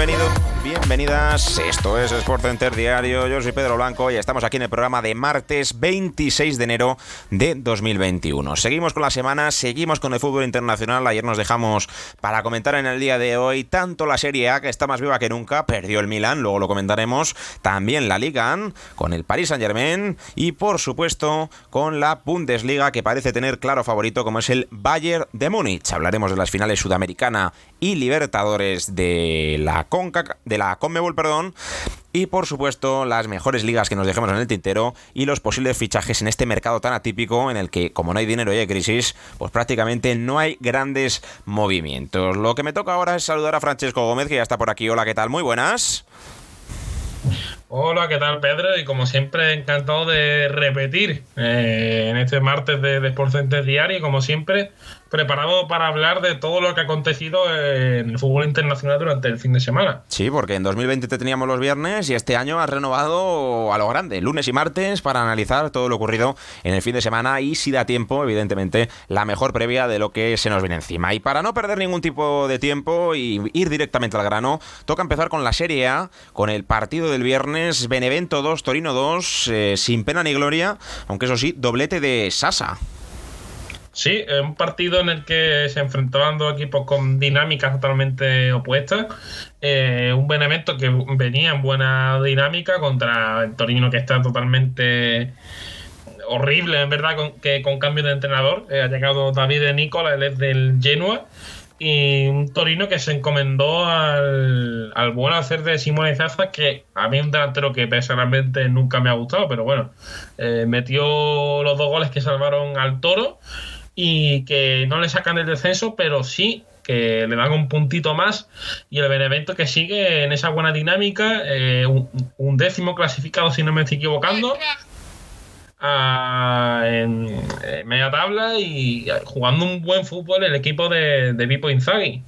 bienvenido. Esto es Sport Center Diario. Yo soy Pedro Blanco y estamos aquí en el programa de martes 26 de enero de 2021. Seguimos con la semana, seguimos con el fútbol internacional. Ayer nos dejamos para comentar en el día de hoy tanto la Serie A, que está más viva que nunca, perdió el Milan, luego lo comentaremos. También la Liga con el Paris Saint Germain y, por supuesto, con la Bundesliga, que parece tener claro favorito, como es el Bayern de Múnich. Hablaremos de las finales sudamericana y Libertadores de la Conca, de la Conmebol, perdón, y por supuesto las mejores ligas que nos dejemos en el tintero y los posibles fichajes en este mercado tan atípico en el que como no hay dinero y hay crisis, pues prácticamente no hay grandes movimientos. Lo que me toca ahora es saludar a Francesco Gómez que ya está por aquí. Hola, ¿qué tal? Muy buenas. Hola, ¿qué tal Pedro? Y como siempre, encantado de repetir eh, en este martes de, de Sport Diario, y como siempre, preparado para hablar de todo lo que ha acontecido en el fútbol internacional durante el fin de semana. Sí, porque en 2020 te teníamos los viernes y este año has renovado a lo grande, lunes y martes, para analizar todo lo ocurrido en el fin de semana y si da tiempo, evidentemente, la mejor previa de lo que se nos viene encima. Y para no perder ningún tipo de tiempo y ir directamente al grano, toca empezar con la Serie A, con el partido del viernes, Benevento 2, Torino 2, eh, sin pena ni gloria, aunque eso sí, doblete de Sasa. Sí, un partido en el que se enfrentaban dos equipos con dinámicas totalmente opuestas. Eh, un Benevento que venía en buena dinámica contra el Torino que está totalmente horrible, en verdad, con, que con cambio de entrenador. Eh, ha llegado David Nicola, él es del Genoa. Y un Torino que se encomendó al, buen hacer de Simone Zaza, que a mí un delantero que personalmente nunca me ha gustado, pero bueno, eh, metió los dos goles que salvaron al Toro y que no le sacan el descenso, pero sí que le dan un puntito más y el Benevento que sigue en esa buena dinámica, eh, un, décimo clasificado si no me estoy equivocando, en, media tabla y jugando un buen fútbol el equipo de, de Inzaghi.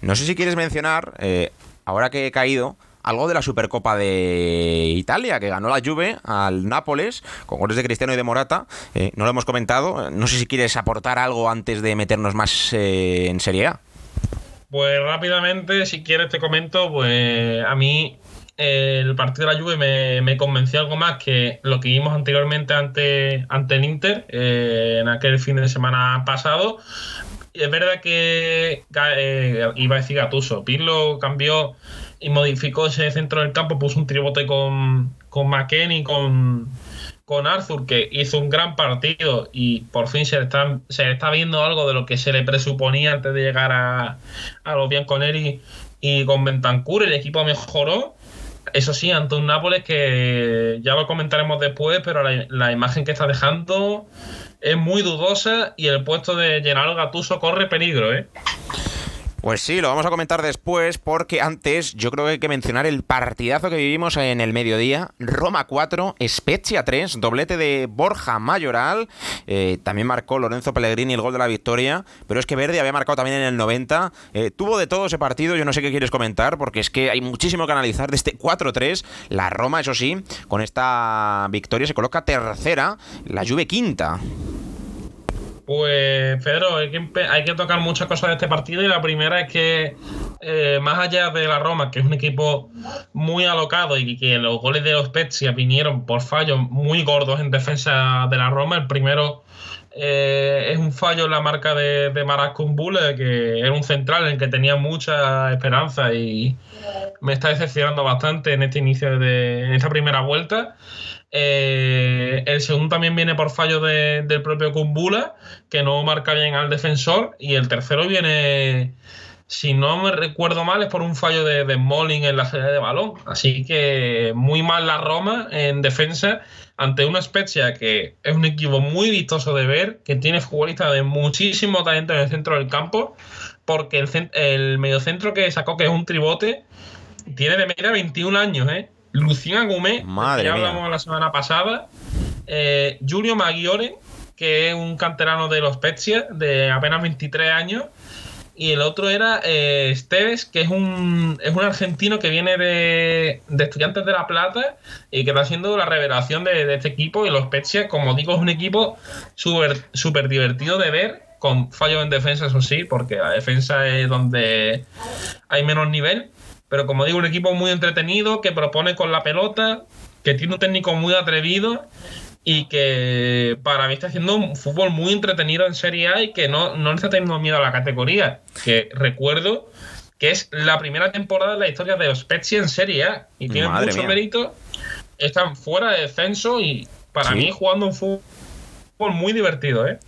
No sé si quieres mencionar, eh, ahora que he caído, algo de la Supercopa de Italia, que ganó la Juve al Nápoles, con goles de Cristiano y de Morata. Eh, no lo hemos comentado. No sé si quieres aportar algo antes de meternos más eh, en Serie A. Pues rápidamente, si quieres te comento, pues a mí eh, el partido de la Juve me, convenció algo más que lo que vimos anteriormente ante, ante el Inter en aquel fin de semana pasado. Es verdad que iba a decir Gatuso, Pirlo cambió y modificó ese centro del campo, puso un tribote con, con McKenny, con, con Arthur, que hizo un gran partido y por fin se está, se está viendo algo de lo que se le presuponía antes de llegar a, a los Bianconeri y con Bentancur, el equipo mejoró. Eso sí, ante un Nápoles que ya lo comentaremos después, pero la, imagen que está dejando es muy dudosa y el puesto de Gennaro Gatuso corre peligro, ¿eh? Pues sí, lo vamos a comentar después porque antes yo creo que hay que mencionar el partidazo que vivimos en el mediodía. Roma 4, Spezia 3, doblete de Borja Mayoral. Eh, también marcó Lorenzo Pellegrini el gol de la victoria, pero es que Verde había marcado también en el 90. Eh, tuvo de todo ese partido, yo no sé qué quieres comentar porque es que hay muchísimo que analizar de este 4-3. La Roma, eso sí, con esta victoria se coloca tercera, la Juve quinta. Pues Pedro, hay que, tocar muchas cosas de este partido y la primera es que eh, más allá de la Roma, que es un equipo muy alocado y que los goles de los Spezia vinieron por fallos muy gordos en defensa de la Roma, el primero eh, es un fallo en la marca de, de Maras que era un central en el que tenía mucha esperanza y me está decepcionando bastante en este inicio de en esta primera vuelta. Eh, el segundo también viene por fallo del propio Kumbula, que no marca bien al defensor. Y el tercero viene, si no me recuerdo mal, es por un fallo de, de en la salida de balón. Así que muy mal la Roma en defensa ante una Spezia que es un equipo muy vistoso de ver, que tiene futbolistas de muchísimo talento en el centro del campo, porque el, el mediocentro que sacó, que es un tribote, tiene de media 21 años, ¿eh? Lucien Agumé, que ya hablamos la semana pasada, eh, Julio Maggiore, que es un canterano de los Spezia, de apenas 23 años, y el otro era eh, Esteves, que es un, es un argentino que viene de, Estudiantes de La Plata y que está haciendo la revelación de, este equipo. Y los Spezia, como digo, es un equipo súper super divertido de ver, con fallos en defensa, eso sí, porque la defensa es donde hay menos nivel. Pero como digo, un equipo muy entretenido, que propone con la pelota, que tiene un técnico muy atrevido y que para mí está haciendo un fútbol muy entretenido en Serie A y que no, no le está teniendo miedo a la categoría. Que recuerdo que es la primera temporada de la historia de Spezia en Serie A y tiene mucho mérito. Están fuera de descenso y para mí jugando un fútbol muy divertido, ¿eh?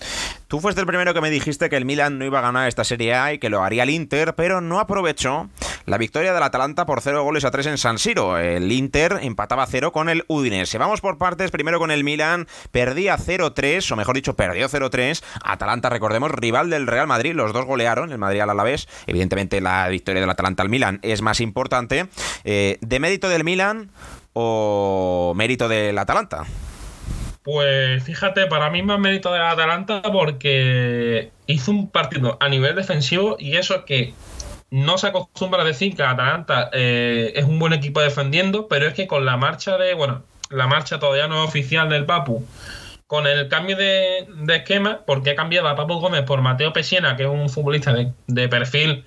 Tú fuiste el primero que me dijiste que el Milan no iba a ganar esta Serie A y que lo haría el Inter, pero no aprovechó la victoria del Atalanta por 0 goles a 3 en San Siro. El Inter empataba 0 con el Udinese. Vamos por partes, primero con el Milan, perdía 0-3, o mejor dicho, perdió 0-3. Atalanta, recordemos, rival del Real Madrid, los dos golearon, el Madrid al Alavés. Evidentemente la victoria del Atalanta al Milan es más importante. Eh, ¿De mérito del Milan o mérito del Atalanta? Pues fíjate, para mí más mérito de la Atalanta porque hizo un partido a nivel defensivo y eso que no se acostumbra a decir que Atalanta eh, es un buen equipo defendiendo, pero es que con la marcha de, bueno, la marcha todavía no oficial del Papu, con el cambio de, esquema, porque ha cambiado a Papu Gómez por Mateo Pesiena, que es un futbolista de, perfil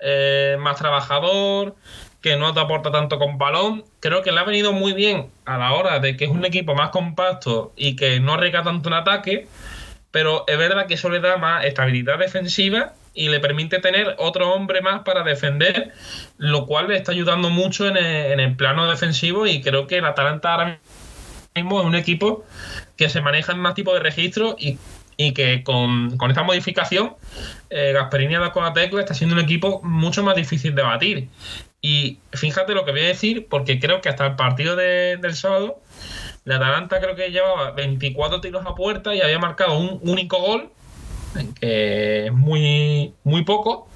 eh, más trabajador, que no te aporta tanto con balón. Creo que le ha venido muy bien a la hora de que es un equipo más compacto y que no arriesga tanto un ataque, pero es verdad que eso le da más estabilidad defensiva y le permite tener otro hombre más para defender, lo cual le está ayudando mucho en el, plano defensivo y creo que el Atalanta ahora mismo es un equipo que se maneja en más tipo de registros y y que con, esta modificación eh, Gasperini dado con la tecla está siendo un equipo mucho más difícil de batir. Y fíjate lo que voy a decir, porque creo que hasta el partido del sábado, la Atalanta creo que llevaba 24 tiros a puerta y había marcado un único gol, que es muy, muy poco.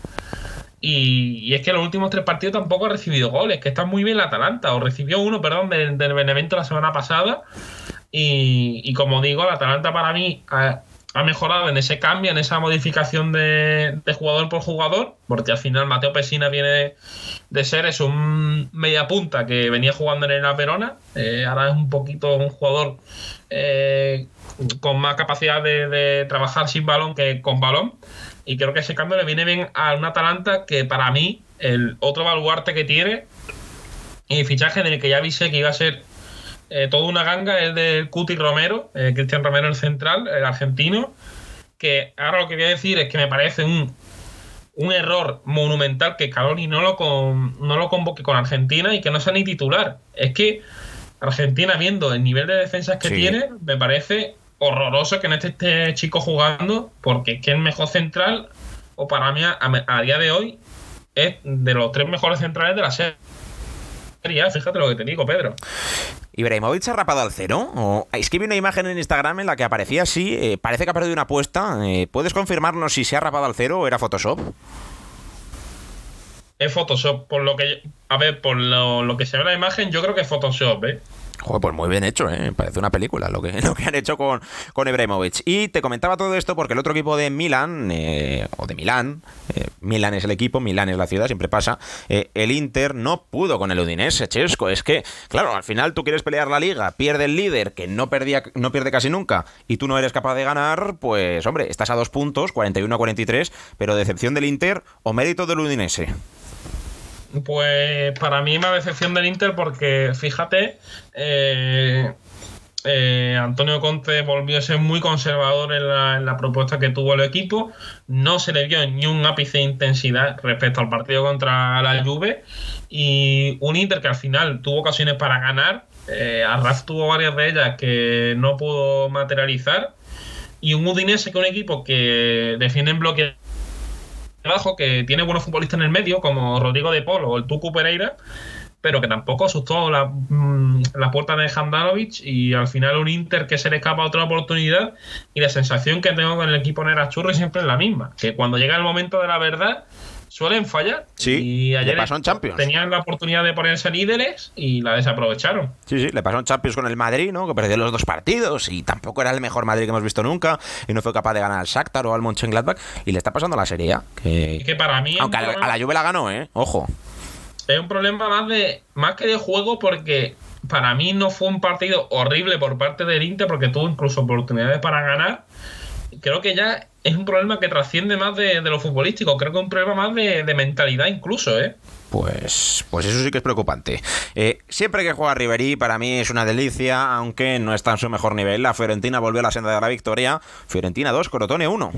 Y, es que los últimos tres partidos tampoco ha recibido goles, que está muy bien la Atalanta, o recibió uno, perdón, del, Benevento la semana pasada. Y, como digo, la Atalanta para mí ha mejorado en ese cambio, en esa modificación de, jugador por jugador, porque al final Mateo Pesina viene de, ser es un media punta que venía jugando en el Verona, eh, ahora es un poquito un jugador eh, con más capacidad de, trabajar sin balón que con balón, y creo que ese cambio le viene bien a un Atalanta que para mí el otro baluarte que tiene y fichaje en el que ya avisé que iba a ser eh, toda una ganga es del Cuti Romero, eh, Cristian Romero el central, el argentino, que ahora lo que voy a decir es que me parece un, un error monumental que Caloni no lo, no lo convoque con Argentina y que no sea ni titular. Es que Argentina, viendo el nivel de defensas que tiene, me parece horroroso que no esté este chico jugando, porque es que el mejor central, o para mí a, día de hoy, es de los tres mejores centrales de la serie. Fíjate lo que te digo, Pedro. ¿Ibrahimovic ha rapado al cero? ¿O... Es que vi una imagen en Instagram en la que aparecía así, eh, parece que ha perdido una apuesta. Eh, ¿Puedes confirmarnos si se ha rapado al cero o era Photoshop? Es Photoshop, por lo que... A ver, por lo, lo que se ve en la imagen, yo creo que es Photoshop, ¿eh? Joder, pues muy bien hecho, ¿eh? parece una película lo que, lo que han hecho con, con Ibrahimovic. Y te comentaba todo esto porque el otro equipo de Milán, eh, o de Milán, eh, Milán es el equipo, Milán es la ciudad, siempre pasa, eh, el Inter no pudo con el Udinese, Chesco. Es que, claro, al final tú quieres pelear la liga, pierde el líder, que no, perdía, no pierde casi nunca, y tú no eres capaz de ganar, pues hombre, estás a dos puntos, 41 a 43, pero decepción del Inter o mérito del Udinese. Pues para mí una decepción del Inter porque, fíjate, eh, eh, Antonio Conte volvió a ser muy conservador en la, propuesta que tuvo el equipo. No se le vio ni un ápice de intensidad respecto al partido contra la Juve. Y un Inter que al final tuvo ocasiones para ganar. Eh, Arraf tuvo varias de ellas que no pudo materializar. Y un Udinese que es un equipo que defiende en bloque bajo, que tiene buenos futbolistas en el medio, como Rodrigo de Polo o el Tucu Pereira pero que tampoco asustó la, mm, la puerta de Handanovic y al final un Inter que se le escapa otra oportunidad y la sensación que tengo con el equipo Nerachurri siempre es la misma, que cuando llega el momento de la verdad suelen fallar. Sí, y ayer le pasó en Champions. Tenían la oportunidad de ponerse líderes y la desaprovecharon. Sí, sí, le pasó en Champions con el Madrid, ¿no? Que perdió los dos partidos y tampoco era el mejor Madrid que hemos visto nunca y no fue capaz de ganar al Shakhtar o al Mönchengladbach y le está pasando la Serie A. Que, que para mí... Aunque a la Juve la ganó, ¿eh? Ojo es un problema más de más que de juego porque para mí no fue un partido horrible por parte del Inter porque tuvo incluso oportunidades para ganar. Creo que ya es un problema que trasciende más de, lo futbolístico. Creo que es un problema más de, mentalidad incluso, ¿eh? Pues, pues eso sí que es preocupante. Eh, siempre que juega Riverí, para mí es una delicia, aunque no está en su mejor nivel. La Fiorentina volvió a la senda de la victoria. Fiorentina 2, Crotone 1.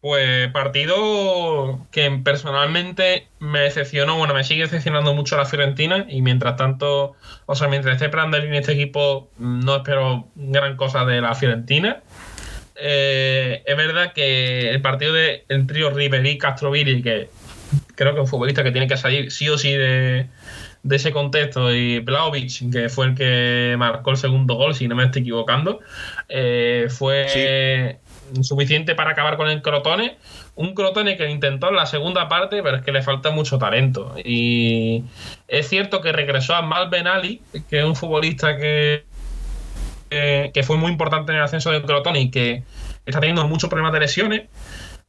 Pues partido que personalmente me decepcionó, bueno, me sigue decepcionando mucho la Fiorentina y mientras tanto, o sea, mientras esté Prandelli en este equipo, no espero gran cosa de la Fiorentina. Eh, es verdad que el partido del el trío Ribery, Castrovilli, que creo que es un futbolista que tiene que salir sí o sí de, ese contexto, y Blaovic, que fue el que marcó el segundo gol, si no me estoy equivocando, eh, fue suficiente para acabar con el Crotone. Un Crotone que intentó en la segunda parte, pero es que le falta mucho talento. Y es cierto que regresó a Mal Ali, que es un futbolista que, que, fue muy importante en el ascenso del Crotone y que está teniendo muchos problemas de lesiones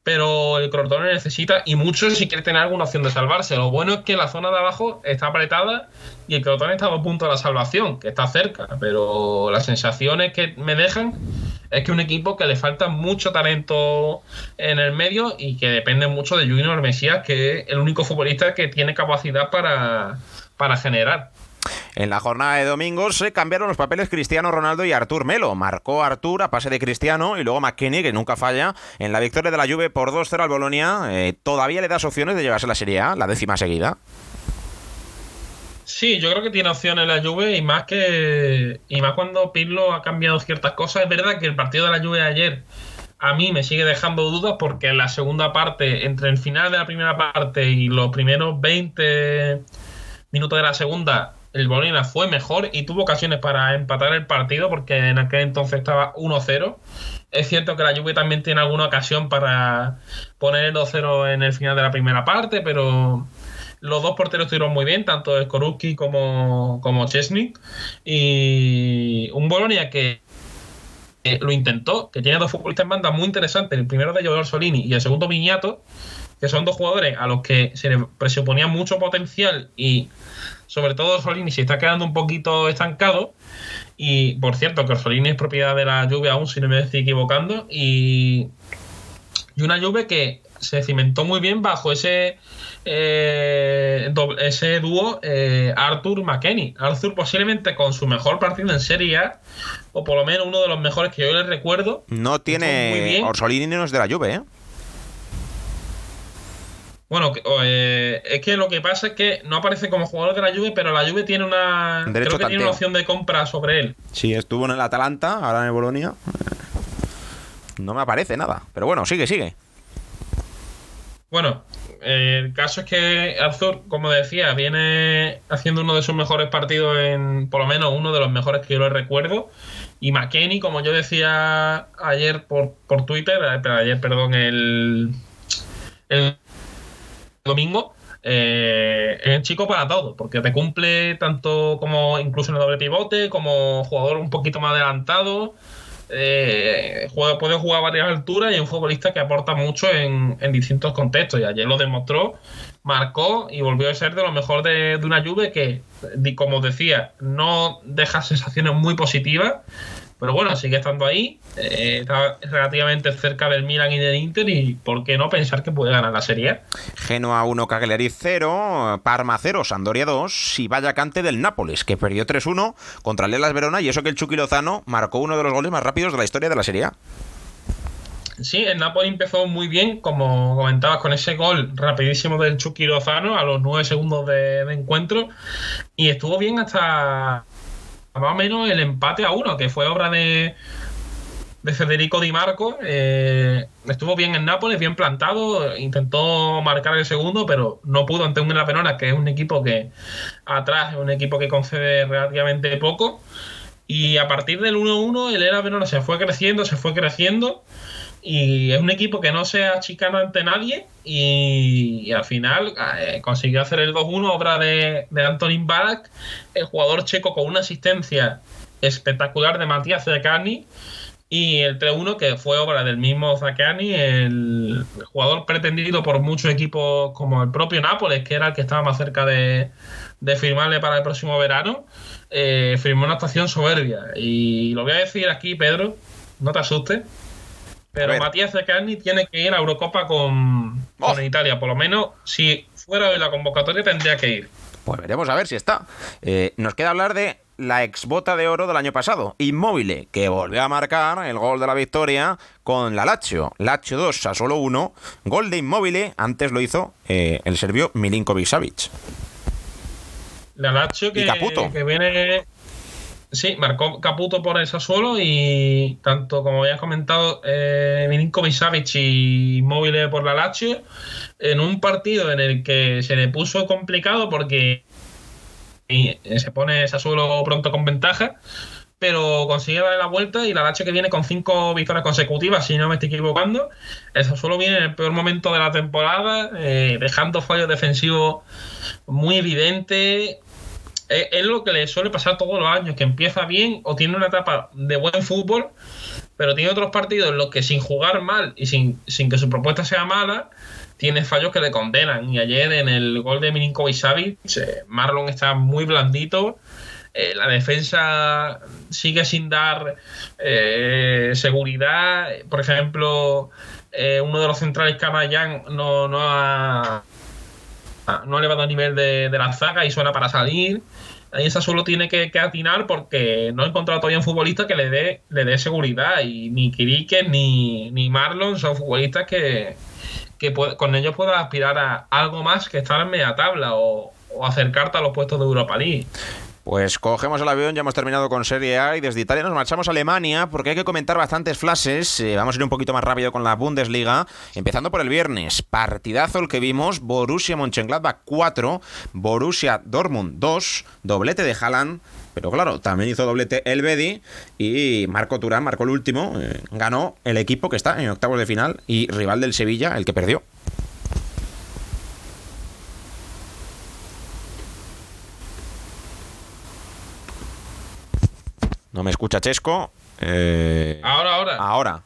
pero el Crotone necesita y mucho si quiere tener alguna opción de salvarse. Lo bueno es que la zona de abajo está apretada y el Crotone está a punto de la salvación, que está cerca, pero las sensaciones que me dejan es que un equipo que le falta mucho talento en el medio y que depende mucho de Junior Mesías, que es el único futbolista que tiene capacidad para, para generar. En la jornada de domingo se cambiaron los papeles Cristiano Ronaldo y Artur Melo. Marcó Artur a pase de Cristiano y luego McKinney, que nunca falla, en la victoria de la Juve por 2-0 al Bolonia. Eh, todavía le das opciones de llevarse la Serie A, la décima seguida. Sí, yo creo que tiene opciones la Juve y más que y más cuando Pirlo ha cambiado ciertas cosas. Es verdad que el partido de la Juve de ayer a mí me sigue dejando dudas porque en la segunda parte, entre el final de la primera parte y los primeros 20 minutos de la segunda, el Bolina fue mejor y tuvo ocasiones para empatar el partido porque en aquel entonces estaba 1-0. Es cierto que la Juve también tiene alguna ocasión para poner el 2-0 en el final de la primera parte, pero los dos porteros estuvieron muy bien, tanto Skorupski como, como Chesney. Y un Bolonia que lo intentó, que tiene dos futbolistas en banda muy interesantes, el primero de ellos Solini y el segundo Viñato, que son dos jugadores a los que se les presuponía mucho potencial y sobre todo Solini se está quedando un poquito estancado. Y por cierto, que Solini es propiedad de la lluvia aún, si no me estoy equivocando. Y, y una lluvia que se cimentó muy bien bajo ese eh, ese dúo eh, Arthur McKenny. Arthur posiblemente con su mejor partido en Serie A, o por lo menos uno de los mejores que yo le recuerdo. No tiene Orsolini no es de la Juve, ¿eh? Bueno, eh, es que lo que pasa es que no aparece como jugador de la Juve, pero la Juve tiene una creo que tiene una opción de compra sobre él. Sí, estuvo en el Atalanta, ahora en el Bolonia. No me aparece nada, pero bueno, sigue, sigue. Bueno, el caso es que Arthur, como decía, viene haciendo uno de sus mejores partidos en, por lo menos uno de los mejores que yo le recuerdo. Y McKenny, como yo decía ayer por, por Twitter, eh, ayer, perdón, el, el domingo, eh, es un chico para todo, porque te cumple tanto como incluso en el doble pivote, como jugador un poquito más adelantado eh, puede jugar a varias alturas y es un futbolista que aporta mucho en, distintos contextos. Y ayer lo demostró, marcó y volvió a ser de lo mejor de, una Juve que, como decía, no deja sensaciones muy positivas, Pero bueno, sigue estando ahí, eh, está relativamente cerca del Milan y del Inter y por qué no pensar que puede ganar la Serie Genoa 1, Cagliari 0, Parma 0, Sandoria 2 y vaya cante del Nápoles, que perdió 3-1 contra el Elas Verona y eso que el Chucky Lozano marcó uno de los goles más rápidos de la historia de la Serie A. Sí, el Napoli empezó muy bien, como comentabas, con ese gol rapidísimo del Chucky Lozano a los 9 segundos de, encuentro. Y estuvo bien hasta más o menos el empate a uno, que fue obra de, de Federico Di Marco. Eh, estuvo bien en Nápoles, bien plantado, intentó marcar el segundo, pero no pudo ante un La Verona, que es un equipo que atrás es un equipo que concede relativamente poco. Y a partir del 1-1, el Era Verona se fue creciendo, se fue creciendo. Y es un equipo que no se achicana ante nadie y, al final eh, consiguió hacer el 2-1, obra de, de Antonin Barak, el jugador checo con una asistencia espectacular de Matías Zacani y el 3-1 que fue obra del mismo Zacani, el, jugador pretendido por muchos equipos como el propio Nápoles, que era el que estaba más cerca de, firmarle para el próximo verano, eh, firmó una actuación soberbia. Y lo voy a decir aquí, Pedro, no te asustes pero Matías Zacani tiene que ir a Eurocopa con, oh. Italia. Por lo menos, si fuera de la convocatoria, tendría que ir. Pues veremos a ver si está. Eh, nos queda hablar de la exbota de oro del año pasado, Inmóvil, que volvió a marcar el gol de la victoria con la Lazio. Lazio 2 a solo 1. Gol de Inmóvil, antes lo hizo eh, el serbio Milinkovic Savic. La Lazio que, que viene Sí, marcó Caputo por el Sassuolo y tanto como habías comentado, eh, Milinkovic Savic y Móvil por la Lazio, en un partido en el que se le puso complicado porque se pone Sassuolo pronto con ventaja, pero consigue darle la vuelta y la Lazio que viene con cinco victorias consecutivas, si no me estoy equivocando, el Sassuolo viene en el peor momento de la temporada, eh, dejando fallos defensivos muy evidentes es, lo que le suele pasar todos los años, que empieza bien o tiene una etapa de buen fútbol, pero tiene otros partidos en los que sin jugar mal y sin, que su propuesta sea mala, tiene fallos que le condenan. Y ayer en el gol de Milinkovic Savic, eh, Marlon está muy blandito. Eh, la defensa sigue sin dar eh, seguridad. Por ejemplo, uno de los centrales, Kamayán, no, no ha no ha elevado a nivel de, la zaga y suena para salir. Ahí esa solo tiene que, atinar porque no ha encontrado todavía un futbolista que le dé, le dé seguridad. Y ni Kirike ni, ni Marlon son futbolistas que, con ellos puedas aspirar a algo más que estar en media tabla o, o acercarte a los puestos de Europa League. Pues cogemos el avión, ya hemos terminado con Serie A y desde Italia nos marchamos a Alemania porque hay que comentar bastantes flashes. Eh, vamos a ir un poquito más rápido con la Bundesliga, empezando por el viernes. Partidazo el que vimos, Borussia Mönchengladbach 4, Borussia Dortmund 2, doblete de Haaland. Pero claro, también hizo doblete el Bedi y Marco Turán marcó el último. Eh, ganó el equipo que está en octavos de final y rival del Sevilla, el que perdió. No me escucha Chesco. Eh, ahora, ahora. Ahora.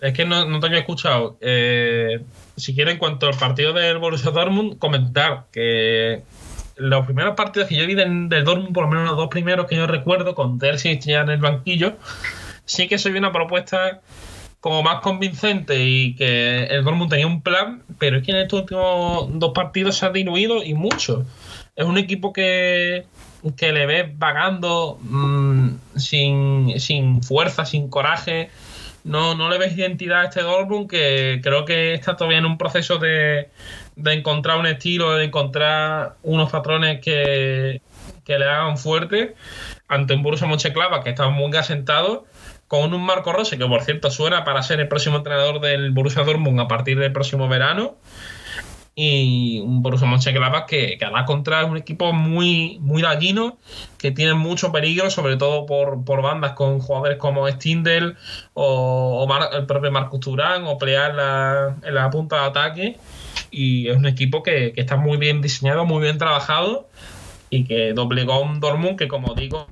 Es que no, te había escuchado. Eh, si quieren, en cuanto al partido del Borussia Dortmund, comentar que los primeros partidos que yo vi del, Dortmund, por lo menos los dos primeros que yo recuerdo, con Terzic ya en el banquillo, sí que soy una propuesta como más convincente y que el Dortmund tenía un plan, pero es que en estos últimos dos partidos se ha diluido y mucho. Es un equipo que que le ves vagando mm, sin, fuerza, sin coraje. No, no le ves identidad a este Dortmund que creo que está todavía en un proceso de, encontrar un estilo, de encontrar unos patrones que, le hagan fuerte ante un Borussia Mönchengladbach que está muy asentado con un Marco Rossi que por cierto suena para ser el próximo entrenador del Borussia Dortmund a partir del próximo verano y un Borussia Mönchengladbach que, que la contra un equipo muy, muy gallino, que tiene mucho peligro, sobre todo por, bandas con jugadores como Stindel o, el propio Marcus Turán o Plear la, en la punta de ataque. Y es un equipo que, está muy bien diseñado, muy bien trabajado y que doblegó a un Dortmund que, como digo,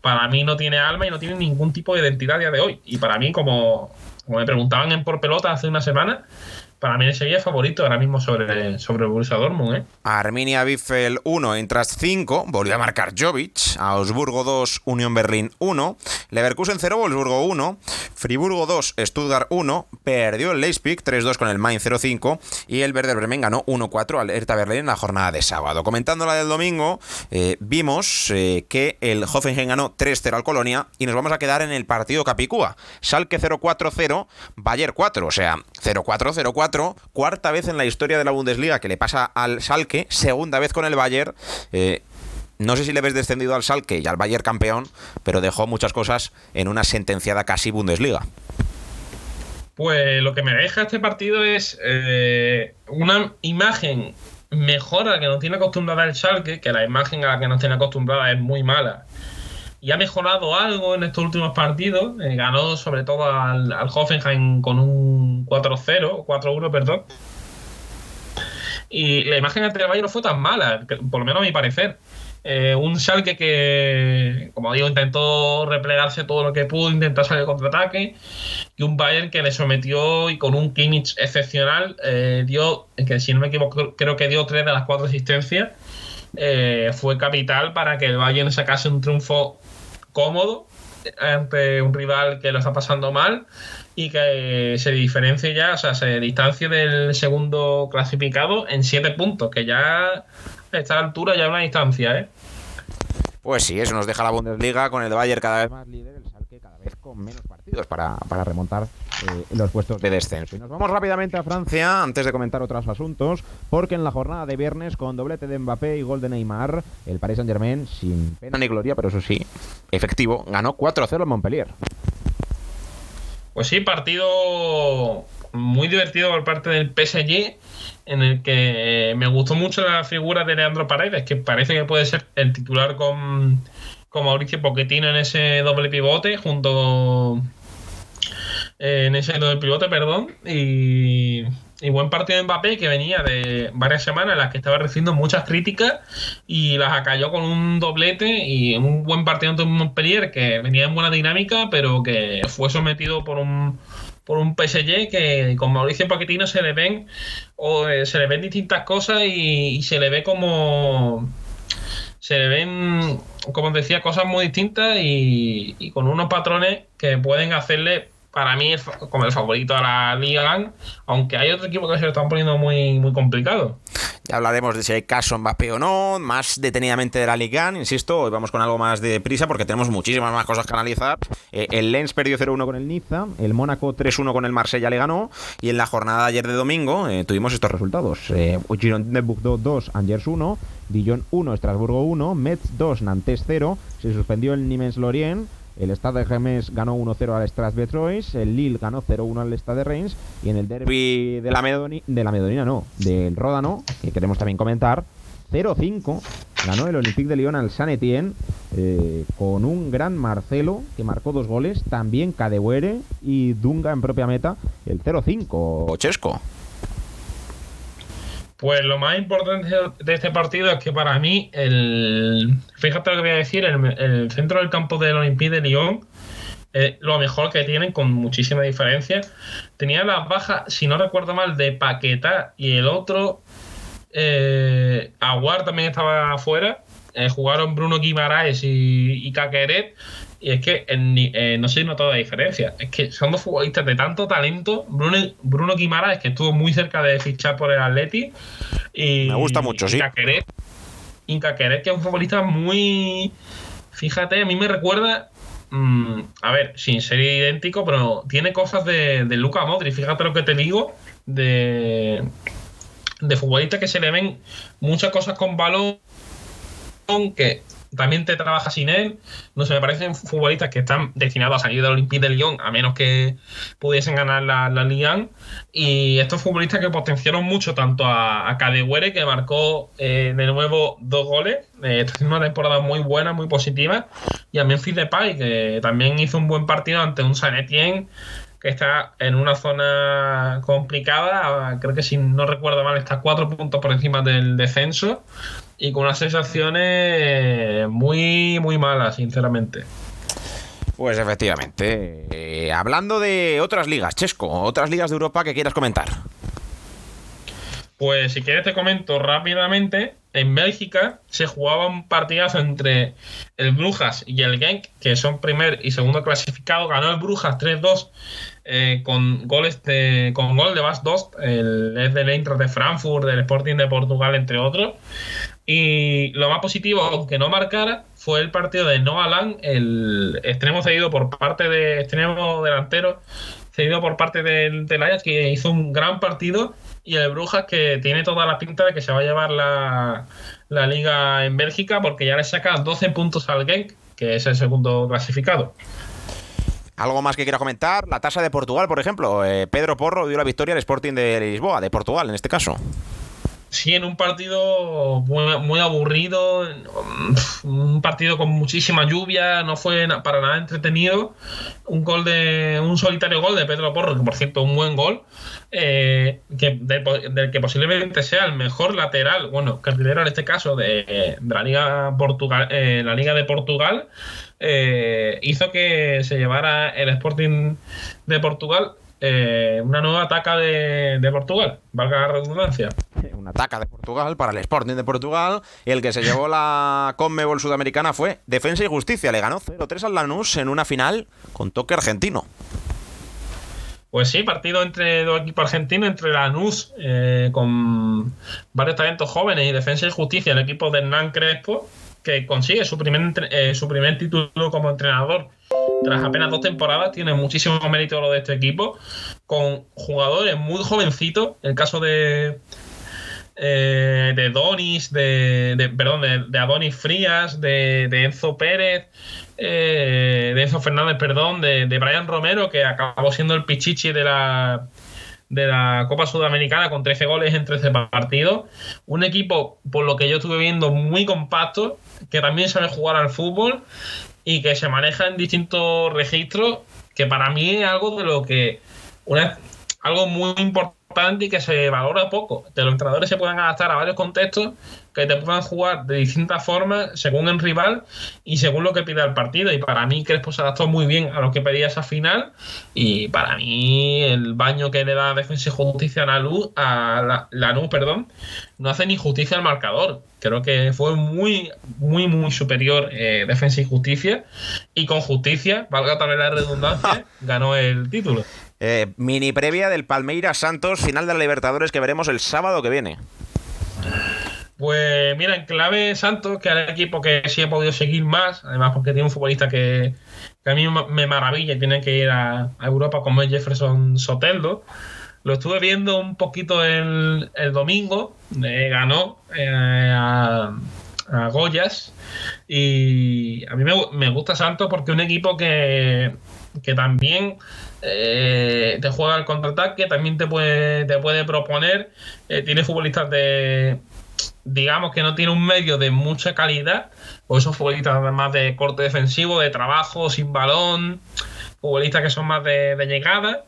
para mí no tiene alma y no tiene ningún tipo de identidad a día de hoy. Y para mí, como, como me preguntaban en Por Pelota hace una semana, para mí sería favorito ahora mismo sobre, sobre el Borussia Dortmund. ¿eh? Arminia Biffel 1, Intras 5, volvió a marcar Jovic, Augsburgo 2, Unión Berlín 1, Leverkusen 0, Wolfsburgo 1, Friburgo 2, Stuttgart 1, perdió el Leipzig 3-2 con el Main 0-5 y el Werder Bremen ganó 1-4 al Hertha Berlín en la jornada de sábado. Comentando la del domingo, eh, vimos eh, que el Hoffenheim ganó 3-0 al Colonia y nos vamos a quedar en el partido Capicúa. Salke 0-4-0, Bayer 4, o sea, 0-4-0-4, cuarta vez en la historia de la Bundesliga que le pasa al Salke, segunda vez con el Bayer. Eh, no sé si le ves descendido al Salke y al Bayer campeón, pero dejó muchas cosas en una sentenciada casi Bundesliga. Pues lo que me deja este partido es eh, una imagen mejor a la que nos tiene acostumbrada el Schalke, que la imagen a la que nos tiene acostumbrada es muy mala. Y ha mejorado algo en estos últimos partidos. Eh, ganó sobre todo al, al Hoffenheim con un 4-0, 4-1, perdón. Y la imagen ante el Bayern no fue tan mala, por lo menos a mi parecer. Eh, un Schalke que, como digo, intentó replegarse todo lo que pudo, intentó salir contraataque. Y un Bayern que le sometió y con un Kimmich excepcional eh, dio, que si no me equivoco, creo que dio tres de las cuatro asistencias. Fue capital para que el Bayern sacase un triunfo cómodo ante un rival que lo está pasando mal y que se diferencie ya, o sea, se distancie del segundo clasificado en siete puntos, que ya a esta altura ya es una distancia, ¿eh? Pues sí, eso nos deja la Bundesliga con el Bayern cada vez más líder, el Schalke cada vez con menos partidos para, para remontar eh, los puestos de descenso. Y nos vamos rápidamente a Francia antes de comentar otros asuntos, porque en la jornada de viernes con doblete de Mbappé y gol de Neymar, el Paris Saint-Germain, sin pena ni gloria, pero eso sí, efectivo, ganó 4-0 en Montpellier. Pues sí, partido muy divertido por parte del PSG, en el que me gustó mucho la figura de Leandro Paredes, que parece que puede ser el titular con, con Mauricio Pochettino en ese doble pivote, junto eh, en ese doble pivote, perdón, y, y buen partido de Mbappé que venía de varias semanas en las que estaba recibiendo muchas críticas y las acalló con un doblete y un buen partido ante Montpellier que venía en buena dinámica, pero que fue sometido por un por un PSG que con Mauricio Pochettino se le ven o eh, se le ven distintas cosas y, se le ve como se le ven, como decía, cosas muy distintas y con unos patrones que pueden hacerle para mí como el favorito a la Liga, aunque hay otro equipo que se lo están poniendo muy, muy complicado. Ya hablaremos de si hay caso Mbappé o no, más detenidamente de la Liga, insisto, hoy vamos con algo más de prisa porque tenemos muchísimas más cosas que analizar. Eh, el Lens perdió 0-1 con el Niza, el Mónaco 3-1 con el Marsella le ganó y en la jornada de ayer de domingo eh, tuvimos estos resultados. Eh, Girondin de Bordeaux 2, Angers 1, Dijon 1, Estrasburgo 1, Metz 2, Nantes 0, se suspendió el Nimes Lorient, el Stade de Gemes ganó 1-0 al Strasbourg Troyes, el Lille ganó 0-1 al Stade de Reims y en el derby de la Medonina, de la Medonina no, del Ródano, que queremos también comentar, 0-5 ganó el Olympique de Lyon al San Etienne eh, con un gran Marcelo que marcó dos goles, también Cadewere y Dunga en propia meta, el 0-5 Chesco. Pues lo más importante de este partido es que para mí, el fíjate lo que voy a decir, el, centro del campo del Olympique de Lyon es lo mejor que tienen con muchísima diferencia. Tenía las bajas, si no recuerdo mal, de Paqueta y el otro, eh, Aguar también estaba afuera. Eh, jugaron Bruno Guimaraes y, y Caqueret. Y es que eh, no se notó la diferencia. Es que son dos futbolistas de tanto talento. Bruno, Bruno Guimaraes, que estuvo muy cerca de fichar por el Atleti. Y, Me gusta mucho, sí. Caqueret, y Caqueret, que es un futbolista muy. Fíjate, a mí me recuerda. Mmm, a ver, sin ser idéntico, pero tiene cosas de, de Luca Modric. Fíjate lo que te digo. De, de futbolistas que se le ven muchas cosas con balón que también te trabaja sin él. No sé, me parecen futbolistas que están destinados a salir del Olympique de Lyon, a menos que pudiesen ganar la, la Liga. Y estos futbolistas que potenciaron mucho tanto a, a Cadewere, que marcó eh, de nuevo dos goles. Eh, está haciendo una temporada muy buena, muy positiva. Y a Memphis Depay, que también hizo un buen partido ante un San Etienne que está en una zona complicada. Creo que si no recuerdo mal, está cuatro puntos por encima del descenso y con unas sensaciones muy, muy malas, sinceramente. Pues efectivamente. Eh, hablando de otras ligas, Chesco, otras ligas de Europa que quieras comentar. Pues si quieres te comento rápidamente. En Bélgica se jugaba un partidazo entre el Brujas y el Genk, que son primer y segundo clasificado. Ganó el Brujas 3-2 eh, con goles de, con gol de Bas Dost, el es del Eintracht de Frankfurt, del Sporting de Portugal, entre otros. Y lo más positivo, aunque no marcara, fue el partido de Noah Lang, el extremo cedido por parte de extremo delantero, cedido por parte del, del Ajax, que hizo un gran partido y el Brujas que tiene toda la pinta de que se va a llevar la, liga en Bélgica porque ya le saca 12 puntos al Genk, que es el segundo clasificado. ¿Algo más que quiera comentar? La tasa de Portugal, por ejemplo. Eh, Pedro Porro dio la victoria al Sporting de Lisboa, de Portugal en este caso. Sí, en un partido muy, aburrido, un partido con muchísima lluvia, no fue para nada entretenido. Un gol de un solitario gol de Pedro Porro, que por cierto un buen gol, eh, que, del, que posiblemente sea el mejor lateral, bueno, carrilero en este caso de, la liga Portugal, eh, la liga de Portugal, eh, hizo que se llevara el Sporting de Portugal eh, una nueva ataca de, Portugal, valga la redundancia. Una ataca de Portugal para el Sporting de Portugal. Y el que se llevó la Conmebol Sudamericana fue Defensa y Justicia. Le ganó 0-3 al Lanús en una final con toque argentino. Pues sí, partido entre dos equipos argentinos, entre Lanús, eh, con varios talentos jóvenes, y Defensa y Justicia, el equipo de Hernán Crespo, que consigue su primer, eh, su primer título como entrenador tras apenas dos temporadas, tiene muchísimo mérito lo de este equipo, con jugadores muy jovencitos, el caso de eh, de Donis, de, perdón, de, Adonis Frías, de, Enzo Pérez, eh, de Enzo Fernández, perdón, de, Brian Romero, que acabó siendo el pichichi de la de la Copa Sudamericana con 13 goles en 13 partidos. Un equipo, por lo que yo estuve viendo, muy compacto, que también sabe jugar al fútbol y que se maneja en distintos registros, que para mí es algo de lo que una, algo muy importante y que se valora poco. Que los entrenadores se puedan adaptar a varios contextos, que te puedan jugar de distintas formas según el rival y según lo que pida el partido. Y para mí Crespo se adaptó muy bien a lo que pedía esa final. Y para mí el baño que le da Defensa y Justicia a la luz, a la, luz, perdón, no hace ni justicia al marcador. Creo que fue muy, muy, muy superior eh, Defensa y Justicia. Y con justicia, valga también la redundancia, ganó el título. Eh, mini previa del Palmeiras Santos, final de la Libertadores que veremos el sábado que viene. Pues mira, en clave Santos, que es el equipo que sí he podido seguir más, además porque tiene un futbolista que, a mí me maravilla y tiene que ir a, Europa como es Jefferson Soteldo. Lo estuve viendo un poquito el, domingo, eh, ganó eh, a, Goyas y a mí me, me gusta Santos porque es un equipo que, que también eh, te juega al contraataque, también te puede, te puede proponer. Eh, tiene futbolistas de, digamos que no tiene un medio de mucha calidad, o esos futbolistas más de corte defensivo, de trabajo, sin balón, futbolistas que son más de, llegada.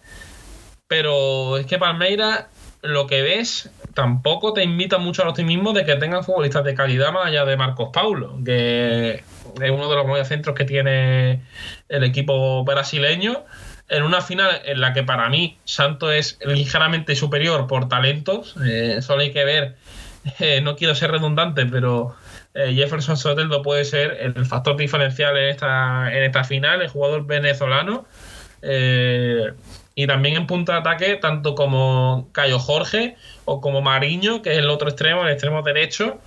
Pero es que Palmeira, lo que ves, tampoco te invita mucho al optimismo de que tengan futbolistas de calidad más allá de Marcos Paulo, que es uno de los centros que tiene el equipo brasileño en una final en la que para mí Santos es ligeramente superior por talentos. Eh, solo hay que ver, eh, no quiero ser redundante, pero eh, Jefferson Soteldo puede ser el factor diferencial en esta, en esta final, el jugador venezolano. y también en punto de ataque, tanto como Cayo Jorge o como Mariño, que es el otro extremo, el extremo derecho,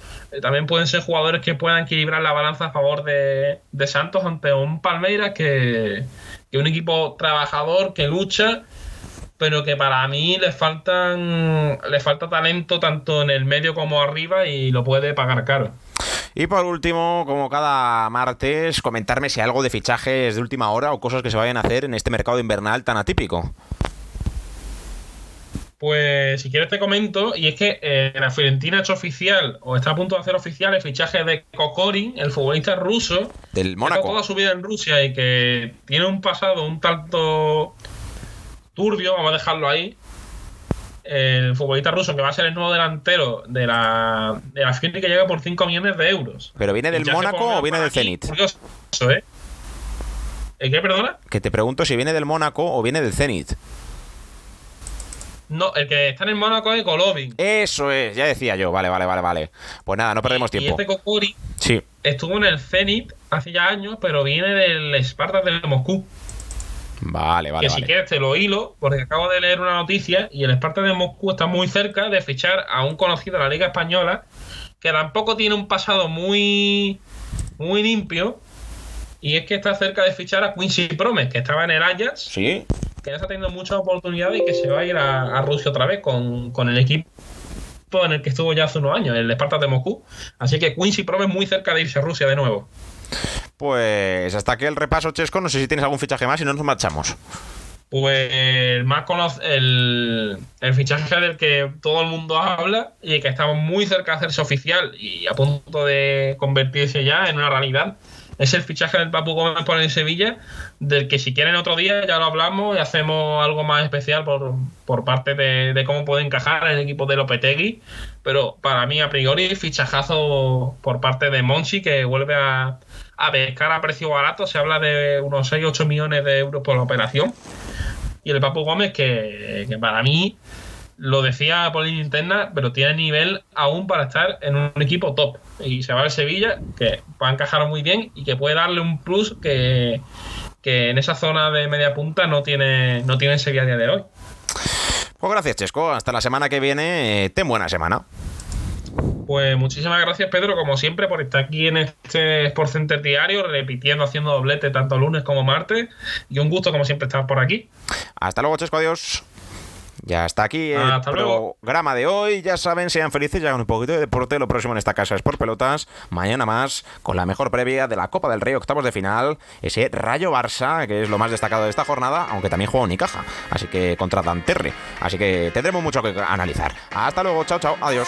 también pueden ser jugadores que puedan equilibrar la balanza a favor de Santos ante un Palmeiras que, que un equipo trabajador que lucha, pero que para mí le faltan le falta talento tanto en el medio como arriba y lo puede pagar caro. Y por último, como cada martes, comentarme si hay algo de fichajes de última hora o cosas que se vayan a hacer en este mercado invernal tan atípico. Pues si quieres te comento, y es que eh, la Fiorentina ha hecho oficial, o está a punto de hacer oficial, el fichaje de Kokorin, el futbolista ruso, del Mónaco. Que toda su vida en Rusia y que tiene un pasado un tanto turbio, vamos a dejarlo ahí. El futbolista ruso que va a ser el nuevo delantero de la, de la que llega por 5 millones de euros. ¿Pero viene del Mónaco o viene del Zenit? Curioso, ¿eh? ¿Qué, perdona? Que te pregunto si viene del Mónaco o viene del Zenit. No, el que está en el Mónaco es Golovin. Eso es, ya decía yo. Vale, vale, vale, vale. Pues nada, no perdemos y, tiempo. Y este Kokori sí. estuvo en el Zenit hace ya años, pero viene del Sparta de Moscú. Vale, vale. Que si quieres te lo hilo, porque acabo de leer una noticia y el Sparta de Moscú está muy cerca de fichar a un conocido de la Liga Española que tampoco tiene un pasado muy, muy limpio. Y es que está cerca de fichar a Quincy Promes, que estaba en el Ajax. Sí. Que ya está teniendo muchas oportunidades y que se va a ir a, Rusia otra vez con, con, el equipo en el que estuvo ya hace unos años, el Sparta de Moscú. Así que Quincy Promes muy cerca de irse a Rusia de nuevo. Pues hasta que el repaso, Chesco, no sé si tienes algún fichaje más y no nos marchamos. Pues más el, el fichaje del que todo el mundo habla y que estamos muy cerca de hacerse oficial y a punto de convertirse ya en una realidad es el fichaje del Papu Gómez por el Sevilla, del que si quieren otro día ya lo hablamos y hacemos algo más especial por, por parte de, cómo puede encajar el equipo de Lopetegui. Pero para mí, a priori, fichajazo por parte de Monchi, que vuelve a, a pescar a precio barato. Se habla de unos 6-8 millones de euros por la operación. Y el Papu Gómez, que para mí lo decía por línea interna, pero tiene nivel aún para estar en un equipo top. Y se va al Sevilla, que va a encajar muy bien y que puede darle un plus que, en esa zona de media punta no tiene, no tiene Sevilla a día de hoy. Pues gracias, Chesco. Hasta la semana que viene. Ten buena semana. Pues muchísimas gracias, Pedro, como siempre, por estar aquí en este Sport Center diario, repitiendo, haciendo doblete tanto lunes como martes. Y un gusto, como siempre, estar por aquí. Hasta luego, Chesco. Adiós. Ya está aquí el programa de hoy. Ya saben, sean felices, ya hagan un poquito de deporte. Lo próximo en esta casa es por pelotas. Mañana más, con la mejor previa de la Copa del Rey, octavos de final. Ese Rayo Barça, que es lo más destacado de esta jornada, aunque también juega Unicaja. Así que contra Danterre. Así que tendremos mucho que analizar. Hasta luego, chao, chao, adiós.